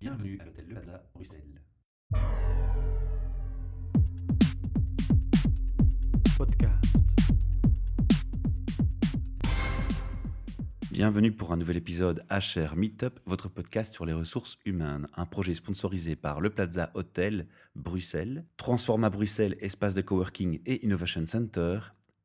Bienvenue à l'hôtel Le Plaza, Bruxelles. Podcast. Bienvenue pour un nouvel épisode HR Meetup, votre podcast sur les ressources humaines. Un projet sponsorisé par Le Plaza Hotel, Bruxelles, Transforma Bruxelles, espace de coworking et innovation center,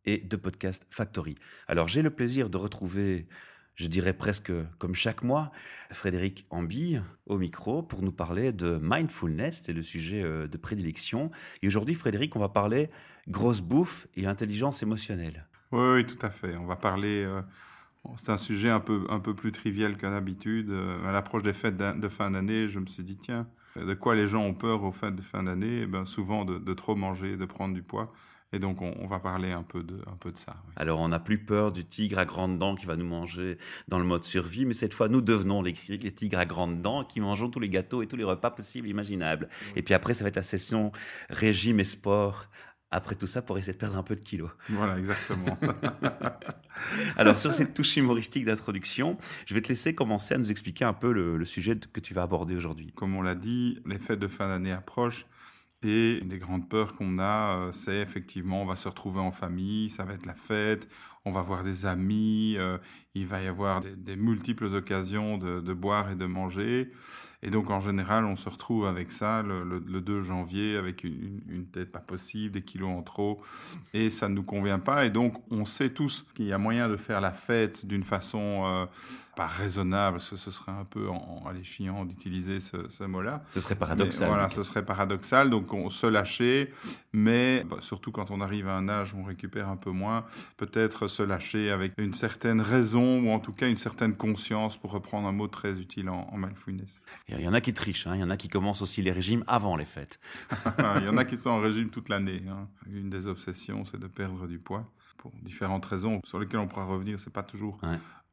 et de Podcast Factory. Alors j'ai le plaisir de retrouver je dirais presque comme chaque mois, Frédéric Ambille au micro pour nous parler de mindfulness, c'est le sujet euh, de prédilection. Et aujourd'hui, Frédéric, on va parler grosse bouffe et intelligence émotionnelle. Oui, oui tout à fait. On va parler. Euh, c'est un sujet un peu, un peu plus trivial qu'à d'habitude. Euh, à l'approche des fêtes de fin d'année, je me suis dit, tiens, de quoi les gens ont peur aux fêtes de fin d'année? Eh ben, Souvent de trop manger, de prendre du poids. Et donc, on, va parler un peu de, un peu de ça. Alors, on n'a plus peur du tigre à grandes dents qui va nous manger dans le mode survie, mais cette fois, nous devenons les, tigres à grandes dents qui mangeons tous les gâteaux et tous les repas possibles, imaginables. Et puis après, ça va être la session régime et sport après tout ça pour essayer de perdre un peu de kilos. Voilà, exactement. Alors, sur cette touche humoristique d'introduction, je vais te laisser commencer à nous expliquer un peu le, le sujet que tu vas aborder aujourd'hui. Comme on l'a dit, les fêtes de fin d'année approchent. Et une des grandes peurs qu'on a, euh, c'est effectivement, on va se retrouver en famille, ça va être la fête, on va voir des amis, euh, il va y avoir des, multiples occasions de, boire et de manger. Et donc, en général, on se retrouve avec ça le, 2 janvier, avec une, tête pas possible, des kilos en trop, et ça ne nous convient pas. Et donc, on sait tous qu'il y a moyen de faire la fête d'une façon euh, pas raisonnable, parce que ce serait un peu en, en chiant d'utiliser ce, mot-là. Ce serait paradoxal. voilà, ce serait paradoxal. Donc, on se lâcher, mais bah, surtout quand on arrive à un âge où on récupère un peu moins, peut-être se lâcher avec une certaine raison ou en tout cas une certaine conscience, pour reprendre un mot très utile en, mindfulness. Il y en a qui trichent, hein. il y en a qui commencent aussi les régimes avant les fêtes. il y en a qui sont en régime toute l'année. Hein. Une des obsessions, c'est de perdre du poids pour différentes raisons sur lesquelles on pourra revenir. C'est pas toujours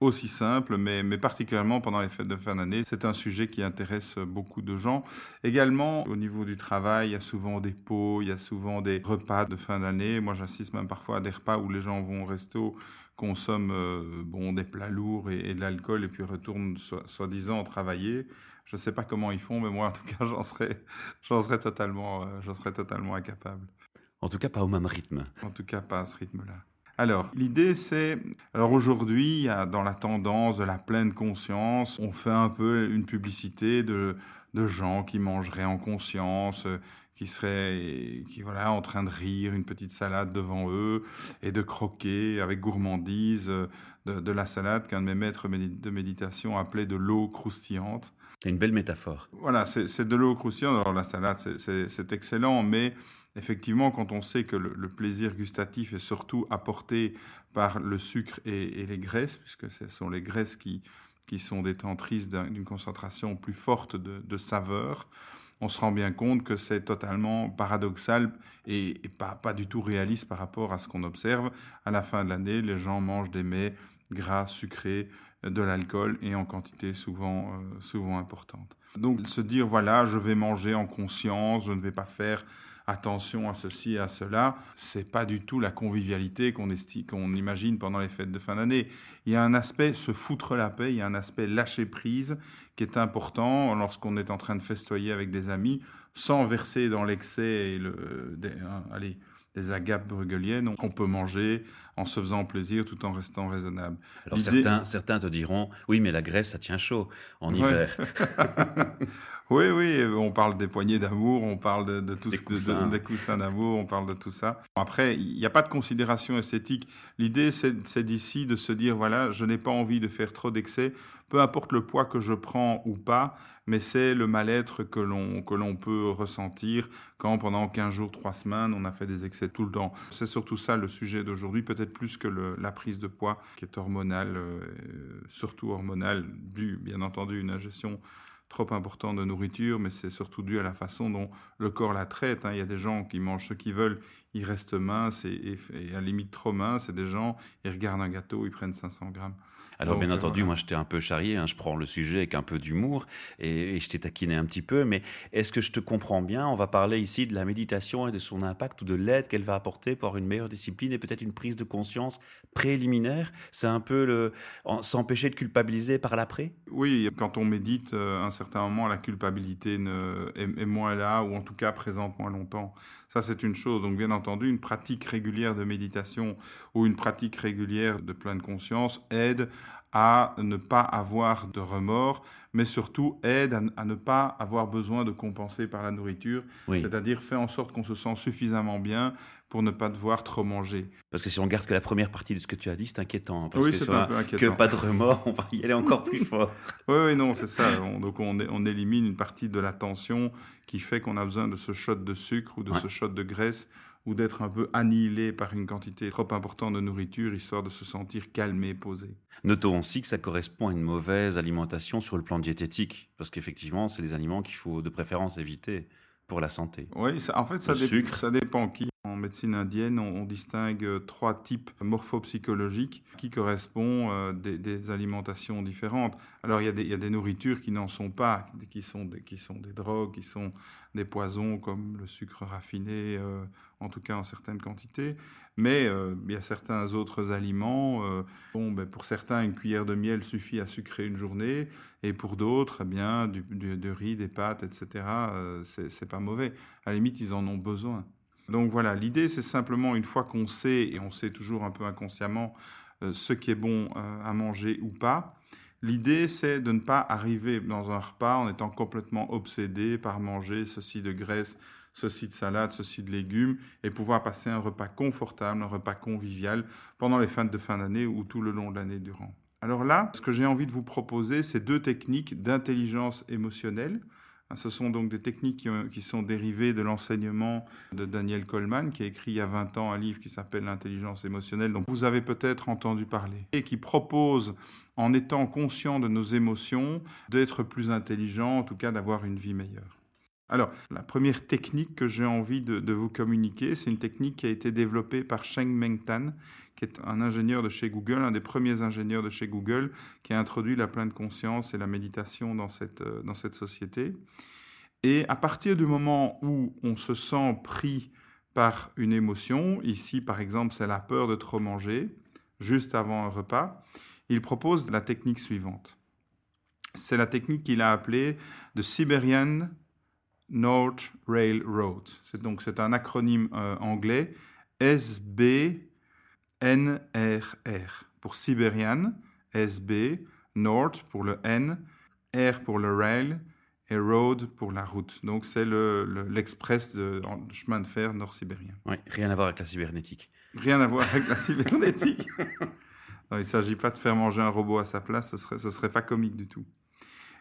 aussi simple, mais, mais particulièrement pendant les fêtes de fin d'année. C'est un sujet qui intéresse beaucoup de gens. Également, au niveau du travail, il y a souvent des pots, il y a souvent des repas de fin d'année. Moi, j'assiste même parfois à des repas où les gens vont au resto, consomment euh, bon, des plats lourds et, de l'alcool et puis retournent soi-disant travailler. Je ne sais pas comment ils font, mais moi, en tout cas, j'en serais, j'en serais totalement, euh, j'en serais totalement incapable. En tout cas, pas au même rythme. En tout cas, pas à ce rythme-là. Alors, l'idée, c'est... Alors aujourd'hui, dans la tendance de la pleine conscience, on fait un peu une publicité de, de gens qui mangeraient en conscience, qui seraient qui, voilà, en train de rire, une petite salade devant eux, et de croquer avec gourmandise de, de la salade qu'un de mes maîtres de méditation appelait de l'eau croustillante. C'est une belle métaphore. Voilà, c'est de l'eau croustillante. Alors la salade, c'est excellent, mais effectivement, quand on sait que le, plaisir gustatif est surtout apporté par le sucre et, les graisses, puisque ce sont les graisses qui, qui sont détentrices d'une concentration plus forte de, saveur, on se rend bien compte que c'est totalement paradoxal et, pas, pas du tout réaliste par rapport à ce qu'on observe. À la fin de l'année, les gens mangent des mets gras, sucrés, de l'alcool et en quantité souvent, euh, souvent importante. Donc se dire, voilà, je vais manger en conscience, je ne vais pas faire attention à ceci et à cela, c'est pas du tout la convivialité qu'on qu'on imagine pendant les fêtes de fin d'année. Il y a un aspect se foutre la paix, il y a un aspect lâcher prise qui est important lorsqu'on est en train de festoyer avec des amis, sans verser dans l'excès et le, hein, allez, des agapes bruegeliennes qu'on peut manger en se faisant plaisir tout en restant raisonnable. Alors certains, certains te diront, oui, mais la graisse, ça tient chaud en hiver. Oui, oui, on parle des poignées d'amour, on parle de, de tout des ce coussins. des coussins d'amour, on parle de tout ça. Après, il n'y a pas de considération esthétique. L'idée, c'est d'ici de se dire, voilà, je n'ai pas envie de faire trop d'excès, peu importe le poids que je prends ou pas, mais c'est le mal-être que l'on que l'on peut ressentir quand pendant 15 jours, 3 semaines, on a fait des excès tout le temps. C'est surtout ça le sujet d'aujourd'hui, peut-être plus que le, la prise de poids qui est hormonale, euh, surtout hormonale, due bien entendu une ingestion trop important de nourriture, mais c'est surtout dû à la façon dont le corps la traite. Hein. Il y a des gens qui mangent ce qu'ils veulent, ils restent minces et, à la limite trop minces. Et des gens, ils regardent un gâteau, ils prennent 500 grammes. Alors, bien entendu, moi, je t'ai un peu charrié, hein, je prends le sujet avec un peu d'humour et, je t'ai taquiné un petit peu, mais est-ce que je te comprends bien? On va parler ici de la méditation et de son impact ou de l'aide qu'elle va apporter pour une meilleure discipline et peut-être une prise de conscience préliminaire? C'est un peu le s'empêcher de culpabiliser par l'après? Oui, quand on médite, à un certain moment, la culpabilité ne, est, moins là, ou en tout cas présente moins longtemps. Ça, c'est une chose. Donc, bien entendu, une pratique régulière de méditation ou une pratique régulière de pleine conscience aide à ne pas avoir de remords, mais surtout aide à, ne pas avoir besoin de compenser par la nourriture, c'est-à-dire fait en sorte qu'on se sent suffisamment bien pour ne pas devoir trop manger. Parce que si on garde que la première partie de ce que tu as dit, c'est inquiétant. Parce oui, c'est un peu inquiétant. Que pas de remords, on va y aller encore plus fort. oui, oui, non, c'est ça. donc on, on, élimine une partie de la tension qui fait qu'on a besoin de ce shot de sucre ou de ce shot de graisse ou d'être un peu annihilé par une quantité trop importante de nourriture, histoire de se sentir calmé, posé. Notons aussi que ça correspond à une mauvaise alimentation sur le plan diététique, parce qu'effectivement, c'est les aliments qu'il faut de préférence éviter pour la santé. Oui, en fait, ça, ça dépend qui. Médecine indienne, on, distingue euh, trois types morphopsychologiques qui correspondent euh, des, alimentations différentes. Alors, il y, a des, nourritures qui n'en sont pas, qui sont des, drogues, qui sont des poisons comme le sucre raffiné, euh, en tout cas en certaines quantités. Mais il y a certains autres aliments. bon, ben, pour certains, une cuillère de miel suffit à sucrer une journée, et pour d'autres, eh bien, du, du, riz, des pâtes, etc. c'est pas mauvais. À la limite, ils en ont besoin. Donc voilà, l'idée c'est simplement une fois qu'on sait, et on sait toujours un peu inconsciemment, euh, ce qui est bon euh, à manger ou pas, l'idée c'est de ne pas arriver dans un repas en étant complètement obsédé par manger ceci de graisse, ceci de salade, ceci de légumes, et pouvoir passer un repas confortable, un repas convivial pendant les fêtes de fin d'année ou tout le long de l'année durant. Alors là, ce que j'ai envie de vous proposer, c'est deux techniques d'intelligence émotionnelle. Hein, ce sont donc des techniques qui, sont dérivées de l'enseignement de Daniel Coleman, qui a écrit il y a 20 ans un livre qui s'appelle L'intelligence émotionnelle, dont vous avez peut-être entendu parler, et qui propose, en étant conscient de nos émotions, d'être plus intelligent, en tout cas d'avoir une vie meilleure. Alors, la première technique que j'ai envie de, vous communiquer, c'est une technique qui a été développée par Sheng Meng Tan, qui est un ingénieur de chez Google, un des premiers ingénieurs de chez Google, qui a introduit la pleine conscience et la méditation dans cette, euh, dans cette société. Et à partir du moment où on se sent pris par une émotion, ici par exemple c'est la peur de trop manger, juste avant un repas, il propose la technique suivante. C'est la technique qu'il a appelée The Siberian North Railroad. C'est donc c'est un acronyme euh, anglais SBNRR pour Siberian, SB, North pour le N, R pour le rail et road pour la route. Donc c'est l'express le, de, chemin de fer nord-sibérien. Oui, rien à voir avec la cybernétique. Rien à voir avec la cybernétique. il ne s'agit pas de faire manger un robot à sa place, ce serait, ce serait pas comique du tout.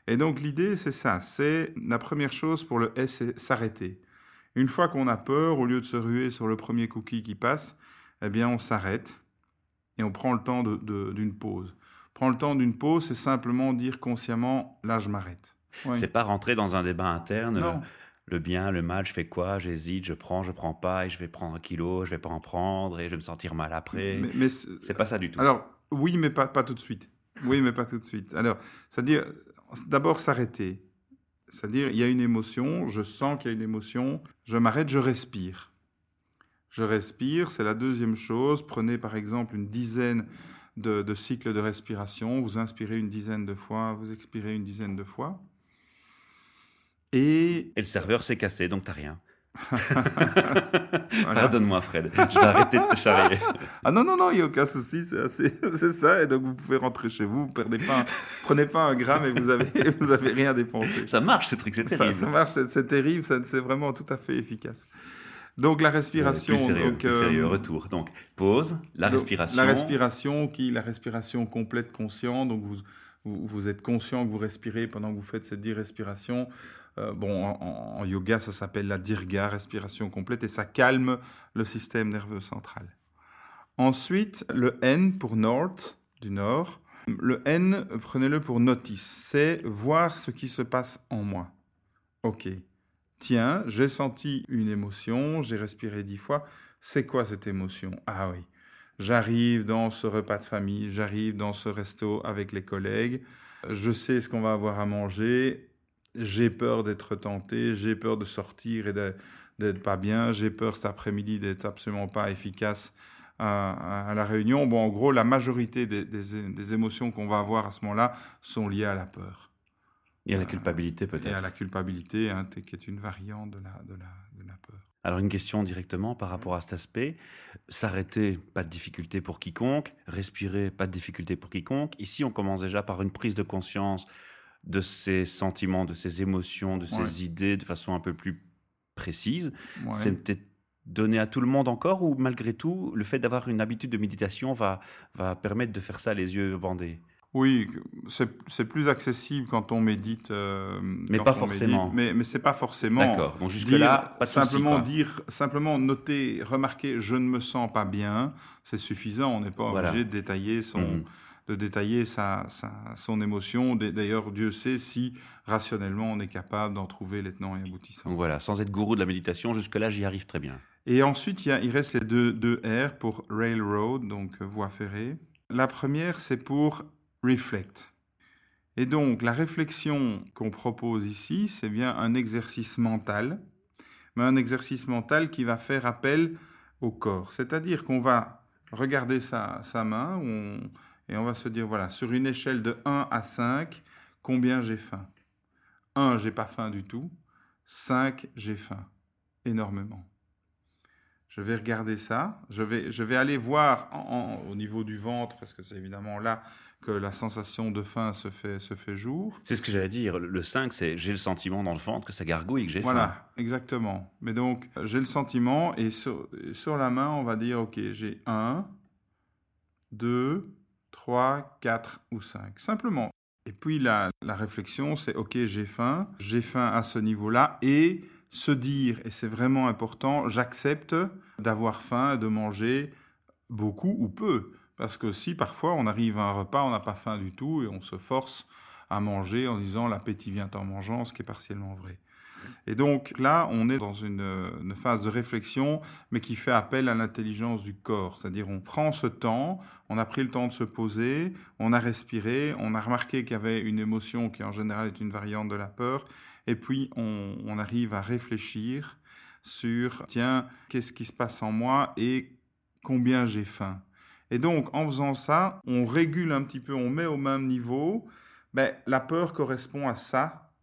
Et donc l'idée, c'est ça. C'est la première chose pour le S, c'est s'arrêter. Une fois qu'on a peur, au lieu de se ruer sur le premier cookie qui passe, eh bien on s'arrête et on prend le temps d'une pause. Prendre le temps d'une pause, c'est simplement dire consciemment, là je m'arrête. C'est pas rentrer dans un débat interne. Le bien, le mal, je fais quoi J'hésite, je prends, je prends pas, et je vais prendre un kilo, je vais pas en prendre, et je vais me sentir mal après. Mais, mais c'est pas ça du tout. Alors, oui, mais pas, pas tout de suite. Oui, mais pas tout de suite. Alors, c'est-à-dire, d'abord s'arrêter. C'est-à-dire, il y a une émotion, je sens qu'il y a une émotion, je m'arrête, je respire. Je respire, c'est la deuxième chose. Prenez par exemple une dizaine de, de, cycles de respiration, vous inspirez une dizaine de fois, vous expirez une dizaine de fois. Et, le serveur s'est cassé, donc t'as rien. Pardonne-moi, Fred. Je vais arrêter de te charrier. ah non, non, non, il n'y a aucun souci. C'est ça. Et donc, vous pouvez rentrer chez vous. Vous perdez pas, prenez pas un gramme et vous avez, vous avez rien dépensé. Ça marche, ce truc, c'est terrible. Ça, marche, c'est terrible. C'est vraiment tout à fait efficace. Donc la respiration. plus sérieux, donc, sérieux, euh, retour. Donc pause, la respiration. La respiration qui, la respiration complète conscient. Donc vous, vous, vous, êtes conscient que vous respirez pendant que vous faites cette dix respirations. Euh, bon, en, yoga, ça s'appelle la dirga, respiration complète, et ça calme le système nerveux central. Ensuite, le N pour North, du nord. Le N, prenez-le pour notice, c'est voir ce qui se passe en moi. Ok. Tiens, j'ai senti une émotion, j'ai respiré dix fois. C'est quoi cette émotion? Ah oui. J'arrive dans ce repas de famille, j'arrive dans ce resto avec les collègues, je sais ce qu'on va avoir à manger, j'ai peur d'être tenté, j'ai peur de sortir et d'être pas bien, j'ai peur cet après-midi d'être absolument pas efficace à, la réunion. Bon, en gros, la majorité des, émotions qu'on va avoir à ce moment-là sont liées à la peur. Et à la culpabilité peut-être. Et à la culpabilité, hein, qui est une variante de la, de la, de la peur. Alors une question directement par rapport à cet aspect. S'arrêter, pas de difficulté pour quiconque. Respirer, pas de difficulté pour quiconque. Ici, on commence déjà par une prise de conscience de ses sentiments, de ses émotions, de ses idées de façon un peu plus précise. C'est peut-être donné à tout le monde encore ou malgré tout, le fait d'avoir une habitude de méditation va, va permettre de faire ça les yeux bandés? Oui, c'est plus accessible quand on médite. Euh, mais pas forcément. mais mais c'est pas forcément. D'accord. Donc jusque là, pas de simplement dire, simplement noter, remarquer, je ne me sens pas bien, c'est suffisant. On n'est pas obligé de détailler son, mm de détailler sa, son émotion. D'ailleurs, Dieu sait si rationnellement on est capable d'en trouver les tenants et aboutissants. voilà, sans être gourou de la méditation, jusque-là j'y arrive très bien. Et ensuite, il, y a, il reste les deux, deux R pour railroad, donc euh, voie ferrée. La première, c'est pour reflect. Et donc, la réflexion qu'on propose ici, c'est bien un exercice mental, mais un exercice mental qui va faire appel au corps. C'est-à-dire qu'on va regarder sa, main, et on va se dire, voilà, sur une échelle de 1 à 5, combien j'ai faim? 1, j'ai pas faim du tout. 5, j'ai faim. Énormément. Je vais regarder ça. Je vais aller voir au niveau du ventre, parce que c'est évidemment là que la sensation de faim se fait, se fait jour. C'est ce que j'allais dire. Le 5, c'est j'ai le sentiment dans le ventre que ça gargouille, que j'ai faim. Voilà, exactement. Mais donc, j'ai le sentiment, et sur, sur la main, on va dire, OK, j'ai 1, 2, 3, 4 ou 5. Simplement. Et puis la, la réflexion, c'est OK, j'ai faim, j'ai faim à ce niveau-là, et se dire, et c'est vraiment important, j'accepte d'avoir faim, de manger beaucoup ou peu. Parce que si parfois on arrive à un repas, on n'a pas faim du tout, et on se force à manger en disant l'appétit vient en mangeant, ce qui est partiellement vrai. Et donc là, on est dans une, phase de réflexion, mais qui fait appel à l'intelligence du corps. C'est-à-dire, on prend ce temps, on a pris le temps de se poser, on a respiré, on a remarqué qu'il y avait une émotion qui en général est une variante de la peur, et puis on, arrive à réfléchir sur, tiens, qu'est-ce qui se passe en moi et combien j'ai faim. Et donc, en faisant ça, on régule un petit peu, on met au même niveau. Ben, la peur correspond à ça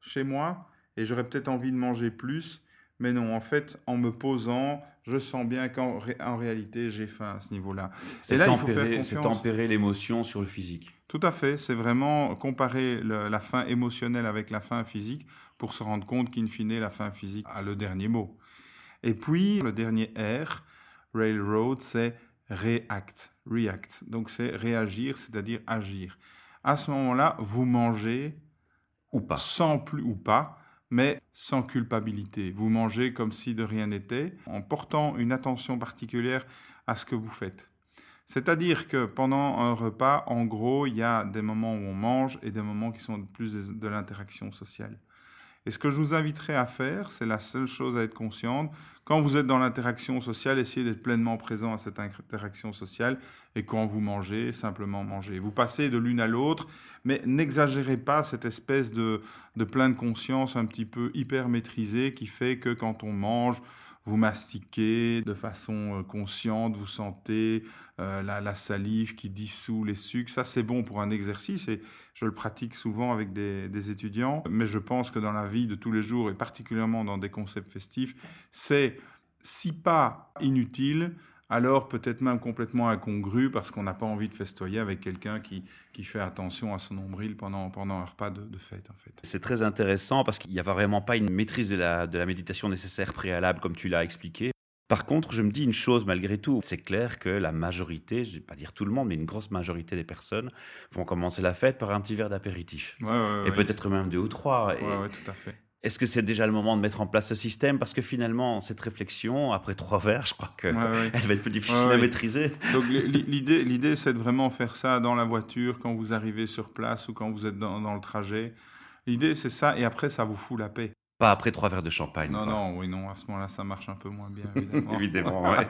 chez moi et j'aurais peut-être envie de manger plus. Mais non, en fait, en me posant, je sens bien qu'en en réalité, j'ai faim à ce niveau-là. C'est tempérer, tempérer l'émotion sur le physique. Tout à fait. C'est vraiment comparer la faim émotionnelle avec la faim physique pour se rendre compte qu'in fine, la faim physique a le dernier mot. Et puis, le dernier R, railroad, c'est react. React. Donc, c'est réagir, c'est-à-dire agir. À ce moment-là, vous mangez ou pas. Sans plus ou pas mais sans culpabilité. Vous mangez comme si de rien n'était, en portant une attention particulière à ce que vous faites. C'est-à-dire que pendant un repas, en gros, il y a des moments où on mange et des moments qui sont plus de l'interaction sociale. Et ce que je vous inviterai à faire, c'est la seule chose à être consciente, quand vous êtes dans l'interaction sociale, essayez d'être pleinement présent à cette interaction sociale. Et quand vous mangez, simplement mangez. Vous passez de l'une à l'autre, mais n'exagérez pas cette espèce de, de pleine conscience un petit peu hyper maîtrisée qui fait que quand on mange, vous mastiquez de façon euh, consciente, vous sentez euh, la, salive qui dissout les sucres. Ça, c'est bon pour un exercice je le pratique souvent avec des, étudiants. Mais je pense que dans la vie de tous les jours et particulièrement dans des concepts festifs, c'est si pas inutile, alors peut-être même complètement incongru parce qu'on n'a pas envie de festoyer avec quelqu'un qui, qui fait attention à son nombril pendant, pendant un repas de, fête. En fait. C'est très intéressant parce qu'il n'y a vraiment pas une maîtrise de la, de la méditation nécessaire préalable comme tu l'as expliqué. Par contre, je me dis une chose malgré tout, c'est clair que la majorité, je ne vais pas dire tout le monde, mais une grosse majorité des personnes vont commencer la fête par un petit verre d'apéritif. et peut-être même deux ou trois. Oui, tout à fait. Est-ce que c'est déjà le moment de mettre en place ce système? Parce que finalement, cette réflexion, après trois verres, je crois qu'elle va être plus difficile à maîtriser. Donc l'idée, l'idée, c'est de vraiment faire ça dans la voiture, quand vous arrivez sur place ou quand vous êtes dans, dans le trajet. L'idée, c'est ça, et après, ça vous fout la paix. Pas après trois verres de champagne. Non, non, oui, non, à ce moment-là, ça marche un peu moins bien, évidemment. évidemment, ouais.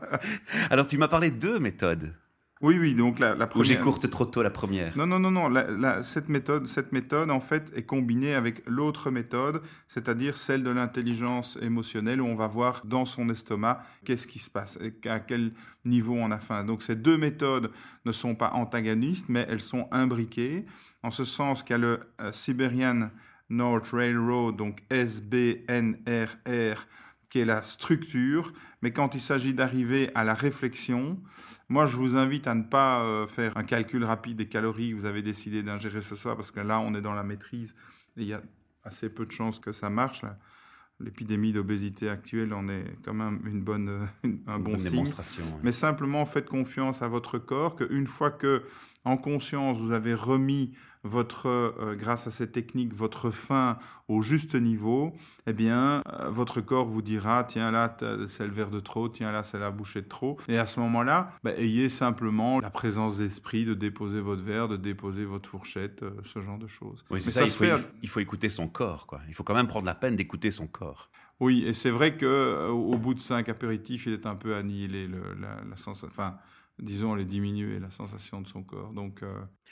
Alors, tu m'as parlé de deux méthodes. Oui, oui, donc la, la première. Ou j'écourte trop tôt la première. Non, non, non, non. cette, méthode, cette méthode, en fait, est combinée avec l'autre méthode, c'est-à-dire celle de l'intelligence émotionnelle, où on va voir dans son estomac qu'est-ce qui se passe, et à quel niveau on a faim. Donc, ces deux méthodes ne sont pas antagonistes, mais elles sont imbriquées, en ce sens qu'il y a le euh, Siberian North Railroad, donc SBNRR, qui est la structure, mais quand il s'agit d'arriver à la réflexion, moi je vous invite à ne pas euh, faire un calcul rapide des calories que vous avez décidé d'ingérer ce soir, parce que là on est dans la maîtrise et il y a assez peu de chances que ça marche. L'épidémie d'obésité actuelle en est quand même une bonne, un bon signe. Mais simplement faites confiance à votre corps, qu'une fois que, en conscience, vous avez remis votre, euh, grâce à cette technique, votre faim au juste niveau, eh bien, euh, votre corps vous dira, tiens là, c'est le verre de trop, tiens là, c'est la bouchée de trop. Et à ce moment-là, bah, ayez simplement la présence d'esprit de déposer votre verre, de déposer votre fourchette, euh, ce genre de choses. Oui, c'est ça, il, faut, il faut écouter son corps, quoi. Il faut quand même prendre la peine d'écouter son corps. Oui, et c'est vrai que au bout de cinq apéritifs, il est un peu annihilé le, la, la sensation. Enfin, disons, elle est diminuée, la sensation de son corps. Donc,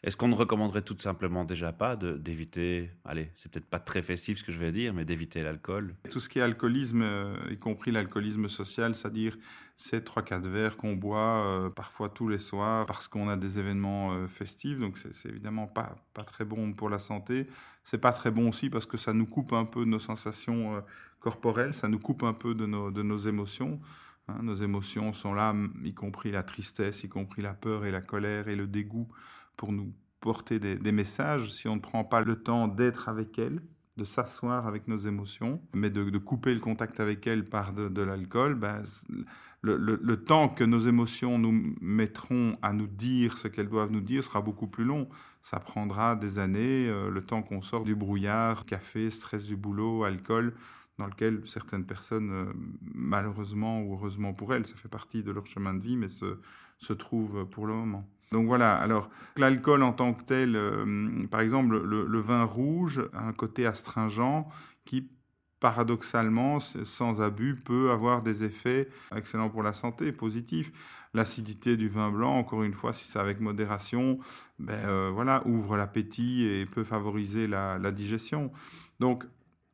est-ce qu'on ne recommanderait tout simplement déjà pas d'éviter, allez, c'est peut-être pas très festif ce que je vais dire, mais d'éviter l'alcool? Tout ce qui est alcoolisme, euh, y compris l'alcoolisme social, c'est-à-dire ces 3-4 verres qu'on boit euh, parfois tous les soirs parce qu'on a des événements euh, festifs, donc c'est évidemment pas, pas très bon pour la santé. C'est pas très bon aussi parce que ça nous coupe un peu de nos sensations corporelles, ça nous coupe un peu de nos, de nos émotions. Hein. nos émotions sont là, y compris la tristesse, y compris la peur et la colère et le dégoût pour nous porter des, messages si on ne prend pas le temps d'être avec elles, de s'asseoir avec nos émotions, mais de, couper le contact avec elles par de, l'alcool, ben, le, temps que nos émotions nous mettront à nous dire ce qu'elles doivent nous dire sera beaucoup plus long. Ça prendra des années, euh, le temps qu'on sort du brouillard, café, stress du boulot, alcool, dans lequel certaines personnes, euh, malheureusement ou heureusement pour elles, ça fait partie de leur chemin de vie, mais se, se trouvent pour le moment. Donc voilà, alors l'alcool en tant que tel, euh, par exemple le, vin rouge un côté astringent qui paradoxalement, sans abus, peut avoir des effets excellents pour la santé, positifs. L'acidité du vin blanc, encore une fois, si c'est avec modération, ben, euh, voilà, ouvre l'appétit et peut favoriser la, la digestion. Donc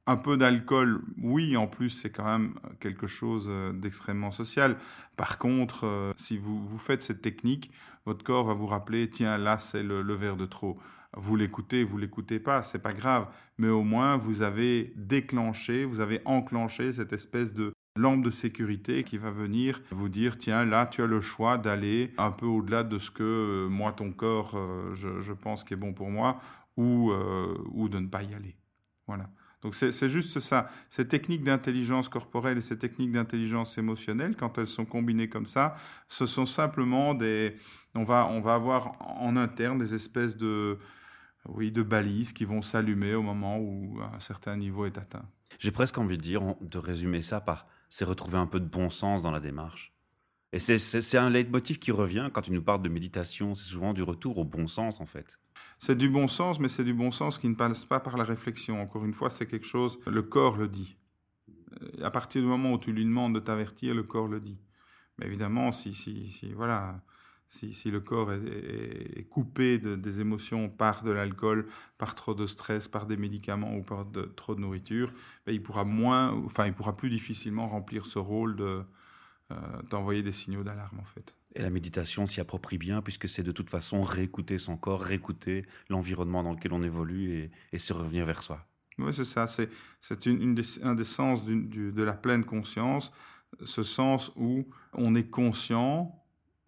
un peu d'alcool, oui, en plus, c'est quand même quelque chose euh, d'extrêmement social. Par contre, si vous, vous faites cette technique, votre corps va vous rappeler, tiens, là, c'est le, verre de trop. Vous l'écoutez, vous l'écoutez pas, c'est pas grave. Mais au moins, vous avez déclenché, vous avez enclenché cette espèce de lampe de sécurité qui va venir vous dire, tiens, là, tu as le choix d'aller un peu au-delà de ce que euh, moi, ton corps, euh, je, pense qui est bon pour moi, ou, euh, ou de ne pas y aller. Voilà. Donc c'est juste ça. Ces techniques d'intelligence corporelle et ces techniques d'intelligence émotionnelle, quand elles sont combinées comme ça, ce sont simplement des... On va, on va avoir en interne des espèces de, oui, de balises qui vont s'allumer au moment où un certain niveau est atteint. J'ai presque envie de dire, de résumer ça par c'est retrouver un peu de bon sens dans la démarche. Et c'est un leitmotiv qui revient quand tu nous parles de méditation, c'est souvent du retour au bon sens en fait. C'est du bon sens, mais c'est du bon sens qui ne passe pas par la réflexion. Encore une fois, c'est quelque chose, le corps le dit. Euh, à partir du moment où tu lui demandes de t'avertir, le corps le dit. Mais évidemment, si, si, si voilà, si, si, le corps est, coupé de, des émotions par de l'alcool, par trop de stress, par des médicaments ou par de, trop de nourriture, ben, il pourra moins, enfin, il pourra plus difficilement remplir ce rôle de euh, d'envoyer des signaux d'alarme en fait. Et la méditation s'y approprie bien, puisque c'est de toute façon réécouter son corps, réécouter l'environnement dans lequel on évolue et, se revenir vers soi. Oui, c'est ça. C'est, une, un des sens de la pleine conscience, ce sens où on est conscient,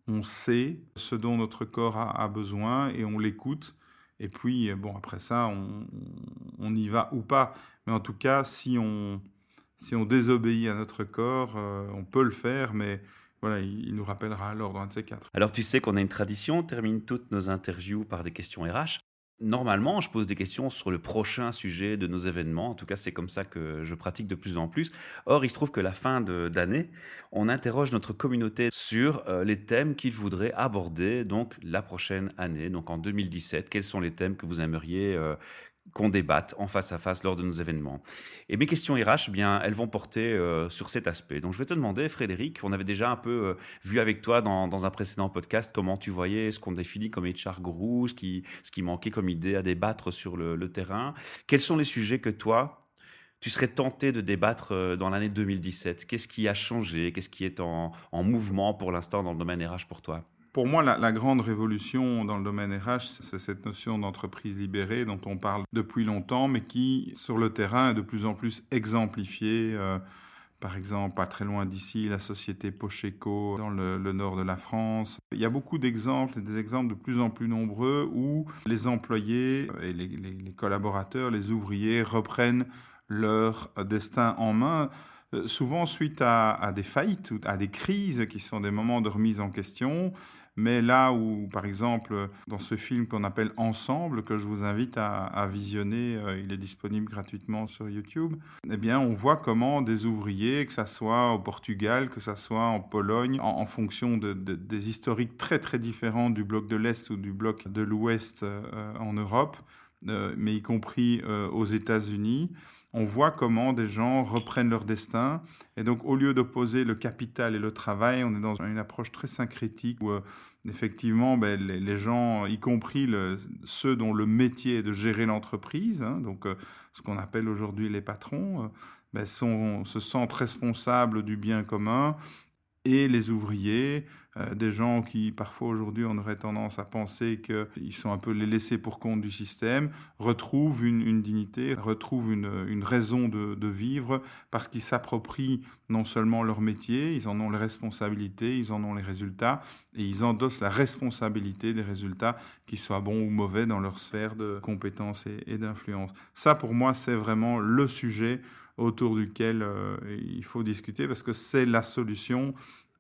on sait ce dont notre corps a, besoin et on l'écoute. Et puis, bon, après ça, on, on, y va ou pas. Mais en tout cas, si on, si on désobéit à notre corps, euh, on peut le faire, mais voilà, il, nous rappellera l'ordre un de ces quatre. Alors tu sais qu'on a une tradition, on termine toutes nos interviews par des questions RH. Normalement, je pose des questions sur le prochain sujet de nos événements. En tout cas, c'est comme ça que je pratique de plus en plus. Or, il se trouve que la fin d'année, on interroge notre communauté sur euh, les thèmes qu'ils voudraient aborder donc la prochaine année, donc en 2017. Quels sont les thèmes que vous aimeriez euh, qu'on débatte en face à face lors de nos événements. Et mes questions RH, eh bien, elles vont porter euh, sur cet aspect. Donc, je vais te demander, Frédéric, on avait déjà un peu euh, vu avec toi dans, un précédent podcast comment tu voyais ce qu'on définit comme HR guru, ce qui, manquait comme idée à débattre sur le, terrain. Quels sont les sujets que toi, tu serais tenté de débattre euh, dans l'année 2017 Qu'est-ce qui a changé? Qu'est-ce qui est en, en mouvement pour l'instant dans le domaine RH pour toi? Pour moi, la, grande révolution dans le domaine RH, c'est cette notion d'entreprise libérée dont on parle depuis longtemps, mais qui, sur le terrain, est de plus en plus exemplifiée. Euh, par exemple, pas très loin d'ici, la société Pocheco dans le, nord de la France. Il y a beaucoup d'exemples, des exemples de plus en plus nombreux où les employés et les, collaborateurs, les ouvriers reprennent leur destin en main euh, souvent suite à, à, des faillites ou à des crises qui sont des moments de remise en question, mais là où, par exemple, dans ce film qu'on appelle Ensemble, que je vous invite à, visionner, euh, il est disponible gratuitement sur YouTube, eh bien, on voit comment des ouvriers, que ce soit au Portugal, que ce soit en Pologne, en, fonction de, des historiques très très différents du bloc de l'Est ou du bloc de l'Ouest euh, en Europe, euh, mais y compris aux États-Unis, on voit comment des gens reprennent leur destin. Et donc, au lieu d'opposer le capital et le travail, on est dans une approche très syncrétique où, euh, effectivement, ben, les, gens, y compris ceux dont le métier est de gérer l'entreprise, hein, donc euh, ce qu'on appelle aujourd'hui les patrons, euh, ben, se sentent responsables du bien commun et les ouvriers, euh, des gens qui parfois aujourd'hui on aurait tendance à penser qu'ils sont un peu les laissés pour compte du système, retrouvent une, dignité, retrouvent une, raison de, vivre parce qu'ils s'approprient non seulement leur métier, ils en ont les responsabilités, ils en ont les résultats et ils endossent la responsabilité des résultats, qu'ils soient bons ou mauvais dans leur sphère de compétences et, d'influence. Ça pour moi c'est vraiment le sujet autour duquel euh, il faut discuter parce que c'est la solution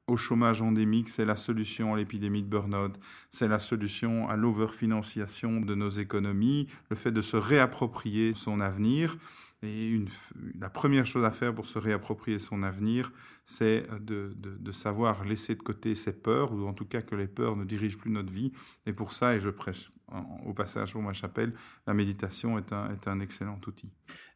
au chômage endémique, c'est la solution à l'épidémie de burn-out, c'est la solution à l'overfinanciation de nos économies, le fait de se réapproprier son avenir. Et la première chose à faire pour se réapproprier son avenir, c'est de, savoir laisser de côté ses peurs, ou en tout cas que les peurs ne dirigent plus notre vie. Et pour ça, et je prêche au passage pour ma chapelle, la méditation est un excellent outil.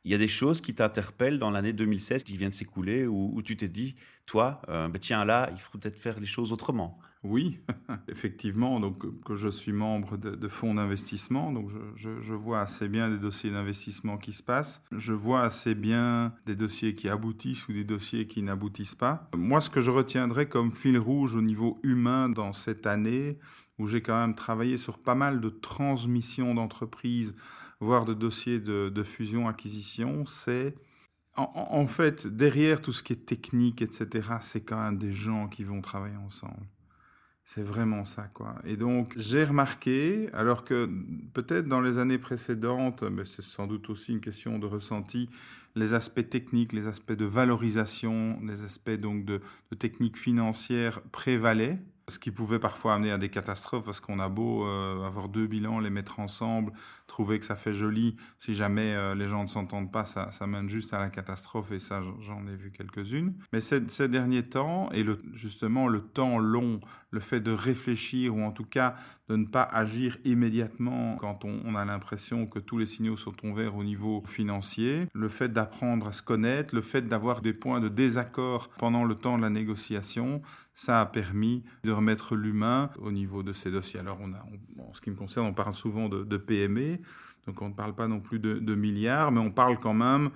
Il y a des choses qui t'interpellent dans l'année 2016 qui vient de s'écouler, où, tu t'es dit, toi, euh, ben tiens là, il faut peut-être faire les choses autrement. Oui, effectivement. Donc, que je suis membre de, fonds d'investissement, donc je, je, vois assez bien des dossiers d'investissement qui se passent. Je vois assez bien des dossiers qui aboutissent ou des dossiers qui n'aboutissent pas. Moi, ce que je retiendrai comme fil rouge au niveau humain dans cette année, où j'ai quand même travaillé sur pas mal de transmissions d'entreprises, voire de dossiers de, de fusion-acquisition, c'est en, fait, derrière tout ce qui est technique, etc., c'est quand même des gens qui vont travailler ensemble. C'est vraiment ça, quoi. Et donc, j'ai remarqué, alors que peut-être dans les années précédentes, mais c'est sans doute aussi une question de ressenti, les aspects techniques, les aspects de valorisation, les aspects donc de, de technique financière prévalaient ce qui pouvait parfois amener à des catastrophes parce qu'on a beau euh, avoir deux bilans, les mettre ensemble, trouver que ça fait joli, si jamais euh, les gens ne s'entendent pas, ça, ça, mène juste à la catastrophe et ça j'en ai vu quelques-unes. Mais ces, derniers temps et le, justement le temps long, le fait de réfléchir ou en tout cas de ne pas agir immédiatement quand on, a l'impression que tous les signaux sont ouverts au niveau financier, le fait d'apprendre à se connaître, le fait d'avoir des points de désaccord pendant le temps de la négociation, ça a permis de remettre l'humain au niveau de ces dossiers. Alors, on a, en ce qui me concerne, on parle souvent de, PME, donc on ne parle pas non plus de, milliards, mais on parle quand même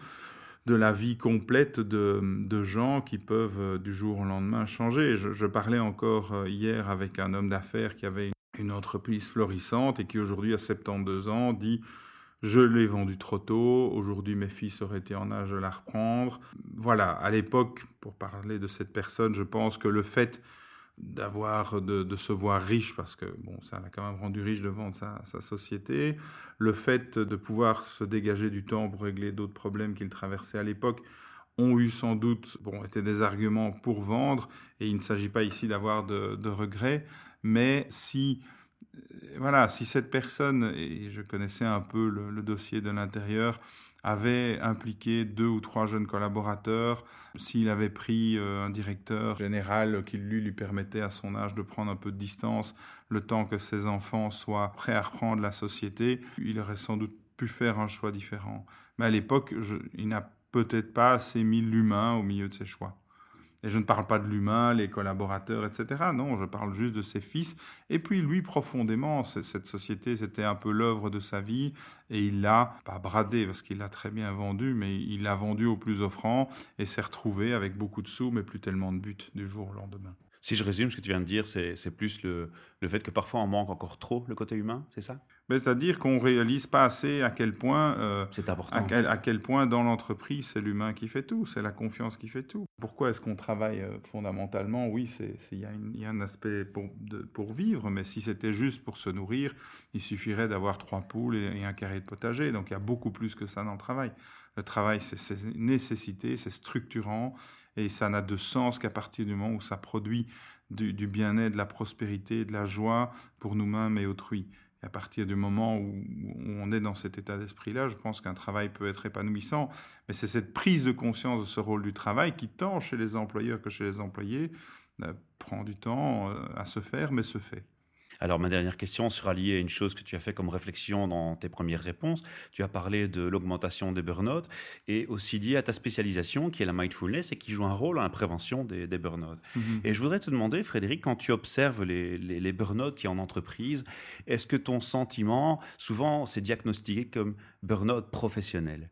de la vie complète de, gens qui peuvent euh, du jour au lendemain changer. Je, parlais encore euh, hier avec un homme d'affaires qui avait une entreprise florissante et qui aujourd'hui, à 72 ans, dit je l'ai vendu trop tôt, aujourd'hui mes fils auraient été en âge de la reprendre. Voilà, à l'époque, pour parler de cette personne, je pense que le fait d'avoir, de, se voir riche, parce que bon, ça l'a quand même rendu riche de vendre sa, sa, société, le fait de pouvoir se dégager du temps pour régler d'autres problèmes qu'il traversait à l'époque, ont eu sans doute, bon, étaient des arguments pour vendre, et il ne s'agit pas ici d'avoir de, de regrets, mais si voilà, si cette personne, et je connaissais un peu le, dossier de l'intérieur, avait impliqué deux ou trois jeunes collaborateurs, s'il avait pris euh, un directeur général qui lui lui permettait à son âge de prendre un peu de distance le temps que ses enfants soient prêts à reprendre la société, il aurait sans doute pu faire un choix différent. Mais à l'époque, il n'a peut-être pas assez mis l'humain au milieu de ses choix. Et je ne parle pas de l'humain, les collaborateurs, etc. Non, je parle juste de ses fils. Et puis lui, profondément, cette société, c'était un peu l'œuvre de sa vie. Et il l'a, pas bradé, parce qu'il l'a très bien vendu, mais il l'a vendu au plus offrant et s'est retrouvé avec beaucoup de sous, mais plus tellement de buts du jour au lendemain. Si je résume, ce que tu viens de dire, c'est plus le, le, fait que parfois on manque encore trop le côté humain, c'est ça? Ben, C'est-à-dire qu'on réalise pas assez à quel point, euh, c'est important. À quel, à quel, point dans l'entreprise c'est l'humain qui fait tout, c'est la confiance qui fait tout. Pourquoi est-ce qu'on travaille euh, fondamentalement? Oui, il y, y, a un aspect pour, de, pour vivre, mais si c'était juste pour se nourrir, il suffirait d'avoir trois poules et, et, un carré de potager. Donc il y a beaucoup plus que ça dans le travail. Le travail, c'est nécessité, c'est structurant et ça n'a de sens qu'à partir du moment où ça produit du, bien-être, de la prospérité, de la joie pour nous-mêmes et autrui. Et à partir du moment où, on est dans cet état d'esprit-là, je pense qu'un travail peut être épanouissant. Mais c'est cette prise de conscience de ce rôle du travail qui, tant chez les employeurs que chez les employés, euh, prend du temps euh, à se faire, mais se fait. Alors ma dernière question sera liée à une chose que tu as fait comme réflexion dans tes premières réponses. Tu as parlé de l'augmentation des burn-out et aussi lié à ta spécialisation qui est la mindfulness et qui joue un rôle dans la prévention des, burn-out. Mhm. Et je voudrais te demander, Frédéric, quand tu observes les, les, burn-out qui en entreprise, est-ce que ton sentiment, souvent c'est diagnostiqué comme burn-out professionnel?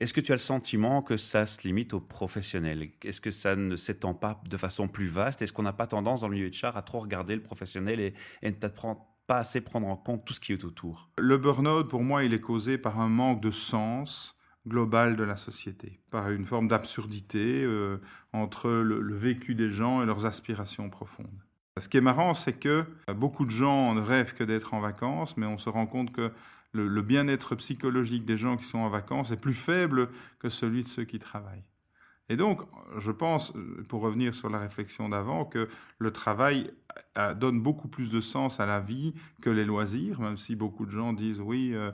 Est-ce que tu as le sentiment que ça se limite aux professionnels? Est-ce que ça ne s'étend pas de façon plus vaste? Est-ce qu'on n'a pas tendance dans le milieu de char à trop regarder le professionnel et, et peut-être pas assez prendre en compte tout ce qui est autour? Le burn-out, pour moi, il est causé par un manque de sens global de la société, par une forme d'absurdité euh, entre le, vécu des gens et leurs aspirations profondes. Ce qui est marrant, c'est que beaucoup de gens ne rêvent que d'être en vacances, mais on se rend compte que le, bien-être psychologique des gens qui sont en vacances est plus faible que celui de ceux qui travaillent. Et donc, je pense, pour revenir sur la réflexion d'avant, que le travail donne beaucoup plus de sens à la vie que les loisirs, même si beaucoup de gens disent oui, euh,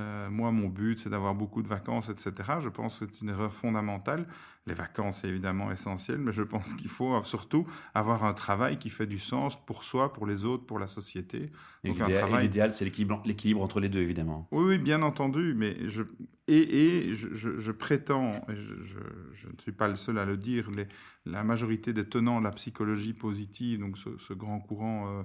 euh, moi, mon but, c'est d'avoir beaucoup de vacances, etc. Je pense que c'est une erreur fondamentale. Les vacances, c'est évidemment essentiel, mais je pense qu'il faut surtout avoir un travail qui fait du sens pour soi, pour les autres, pour la société. L'idéal, c'est l'équilibre entre les deux, évidemment. Oui, oui, bien entendu. Mais je, et, je, prétends, et je, ne suis pas le seul à le dire, la majorité des tenants de la psychologie positive, donc ce, grand courant... Euh,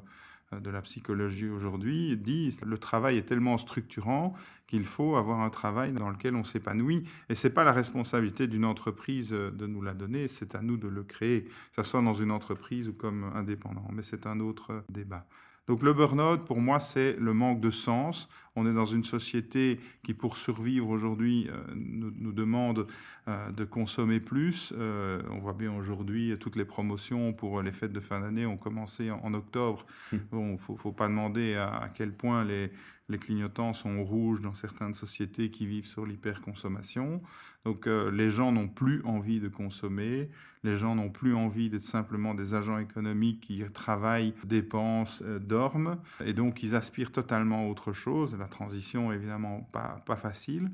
de la psychologie aujourd'hui dit le travail est tellement structurant qu'il faut avoir un travail dans lequel on s'épanouit. Et c'est pas la responsabilité d'une entreprise de nous la donner, c'est à nous de le créer, que ce soit dans une entreprise ou comme indépendant. Mais c'est un autre débat. Donc le burn-out, pour moi, c'est le manque de sens. On est dans une société qui, pour survivre aujourd'hui, euh, nous, demande euh, de consommer plus. Euh, on voit bien aujourd'hui, toutes les promotions pour les fêtes de fin d'année ont commencé en, octobre. Il hum. ne faut, pas demander à quel point les, les clignotants sont rouges dans certaines sociétés qui vivent sur l'hyperconsommation. Donc euh, les gens n'ont plus envie de consommer, les gens n'ont plus envie d'être simplement des agents économiques qui travaillent, dépensent, euh, dorment, et donc ils aspirent totalement à autre chose. La transition évidemment pas, pas facile,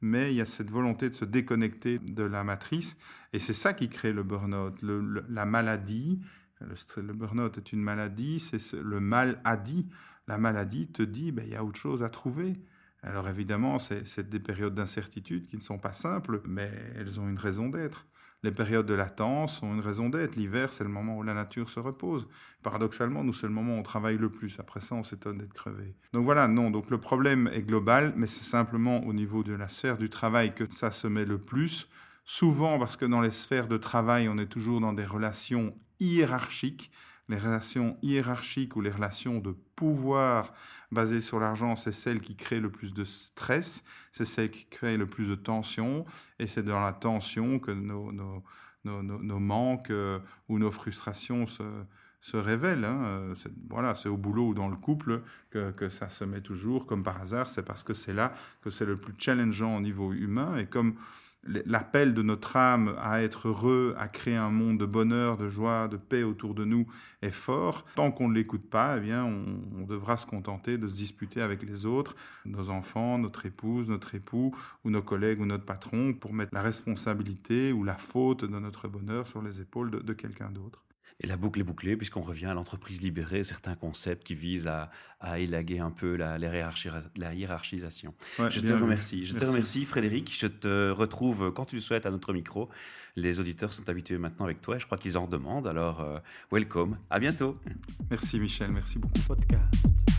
mais il y a cette volonté de se déconnecter de la matrice, et c'est ça qui crée le burn-out, la maladie. Le, le burn-out est une maladie, c'est le mal a dit la maladie te dit, ben, il y a autre chose à trouver. Alors évidemment, c'est des périodes d'incertitude qui ne sont pas simples, mais elles ont une raison d'être. Les périodes de latence ont une raison d'être. L'hiver, c'est le moment où la nature se repose. Paradoxalement, nous, c'est le moment où on travaille le plus. Après ça, on s'étonne d'être crevé. Donc voilà, non. Donc le problème est global, mais c'est simplement au niveau de la sphère du travail que ça se met le plus. Souvent parce que dans les sphères de travail, on est toujours dans des relations hiérarchiques les relations hiérarchiques ou les relations de pouvoir basées sur l'argent, c'est celles qui créent le plus de stress, c'est celles qui créent le plus de tension, et c'est dans la tension que nos, nos, nos, manques euh, ou nos frustrations se, se révèlent. Hein. Euh, voilà, c'est au boulot ou dans le couple que, que, ça se met toujours, comme par hasard, c'est parce que c'est là que c'est le plus challengeant au niveau humain, et comme l'appel de notre âme à être heureux, à créer un monde de bonheur, de joie, de paix autour de nous est fort. Tant qu'on ne l'écoute pas, eh bien, on, devra se contenter de se disputer avec les autres, nos enfants, notre épouse, notre époux, ou nos collègues ou notre patron, pour mettre la responsabilité ou la faute de notre bonheur sur les épaules de quelqu'un d'autre. Et la boucle est bouclée puisqu'on revient à l'entreprise libérée, certains concepts qui visent à, à élaguer un peu la, la hiérarchisation. je te remercie. Je te remercie Frédéric. Je te retrouve quand tu le souhaites à notre micro. Les auditeurs sont habitués maintenant avec toi et je crois qu'ils en redemandent. Alors, euh, welcome. À bientôt. Merci Michel. Merci beaucoup. Podcast.